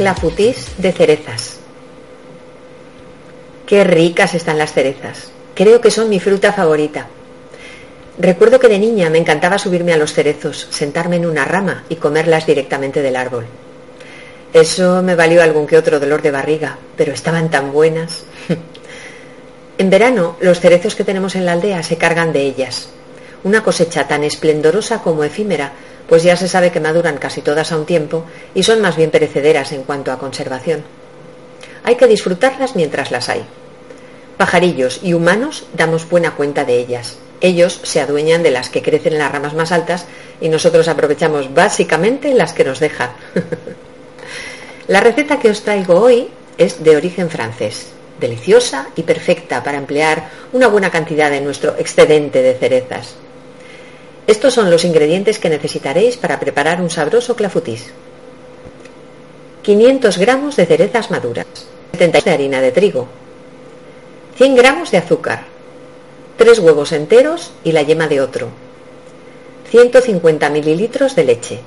Clafoutis de cerezas. Qué ricas están las cerezas. Creo que son mi fruta favorita. Recuerdo que de niña me encantaba subirme a los cerezos, sentarme en una rama y comerlas directamente del árbol. Eso me valió algún que otro dolor de barriga, pero estaban tan buenas. en verano, los cerezos que tenemos en la aldea se cargan de ellas. Una cosecha tan esplendorosa como efímera pues ya se sabe que maduran casi todas a un tiempo y son más bien perecederas en cuanto a conservación. Hay que disfrutarlas mientras las hay. Pajarillos y humanos damos buena cuenta de ellas. Ellos se adueñan de las que crecen en las ramas más altas y nosotros aprovechamos básicamente las que nos dejan. La receta que os traigo hoy es de origen francés, deliciosa y perfecta para emplear una buena cantidad de nuestro excedente de cerezas. Estos son los ingredientes que necesitaréis para preparar un sabroso clafoutis. 500 gramos de cerezas maduras, 70 de harina de trigo, 100 gramos de azúcar, 3 huevos enteros y la yema de otro, 150 mililitros de leche,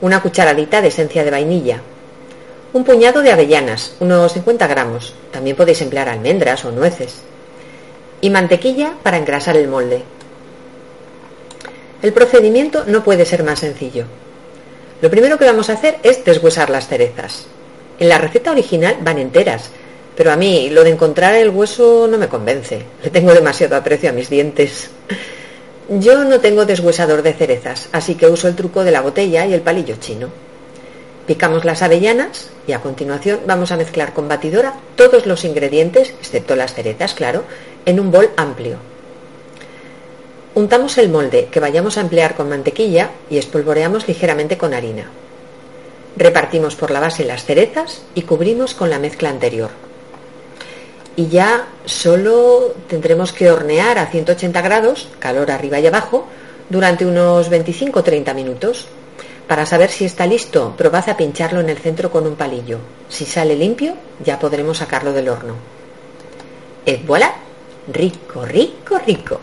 una cucharadita de esencia de vainilla, un puñado de avellanas, unos 50 gramos, también podéis emplear almendras o nueces, y mantequilla para engrasar el molde. El procedimiento no puede ser más sencillo. Lo primero que vamos a hacer es deshuesar las cerezas. En la receta original van enteras, pero a mí lo de encontrar el hueso no me convence. Le tengo demasiado aprecio a mis dientes. Yo no tengo deshuesador de cerezas, así que uso el truco de la botella y el palillo chino. Picamos las avellanas y a continuación vamos a mezclar con batidora todos los ingredientes, excepto las cerezas, claro, en un bol amplio. Untamos el molde que vayamos a emplear con mantequilla y espolvoreamos ligeramente con harina. Repartimos por la base las cerezas y cubrimos con la mezcla anterior. Y ya solo tendremos que hornear a 180 grados, calor arriba y abajo, durante unos 25 o 30 minutos. Para saber si está listo, probad a pincharlo en el centro con un palillo. Si sale limpio, ya podremos sacarlo del horno. Et voilà, rico, rico, rico.